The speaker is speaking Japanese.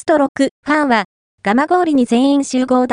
スト6、ファンはガ、蒲郡に全員集合だ。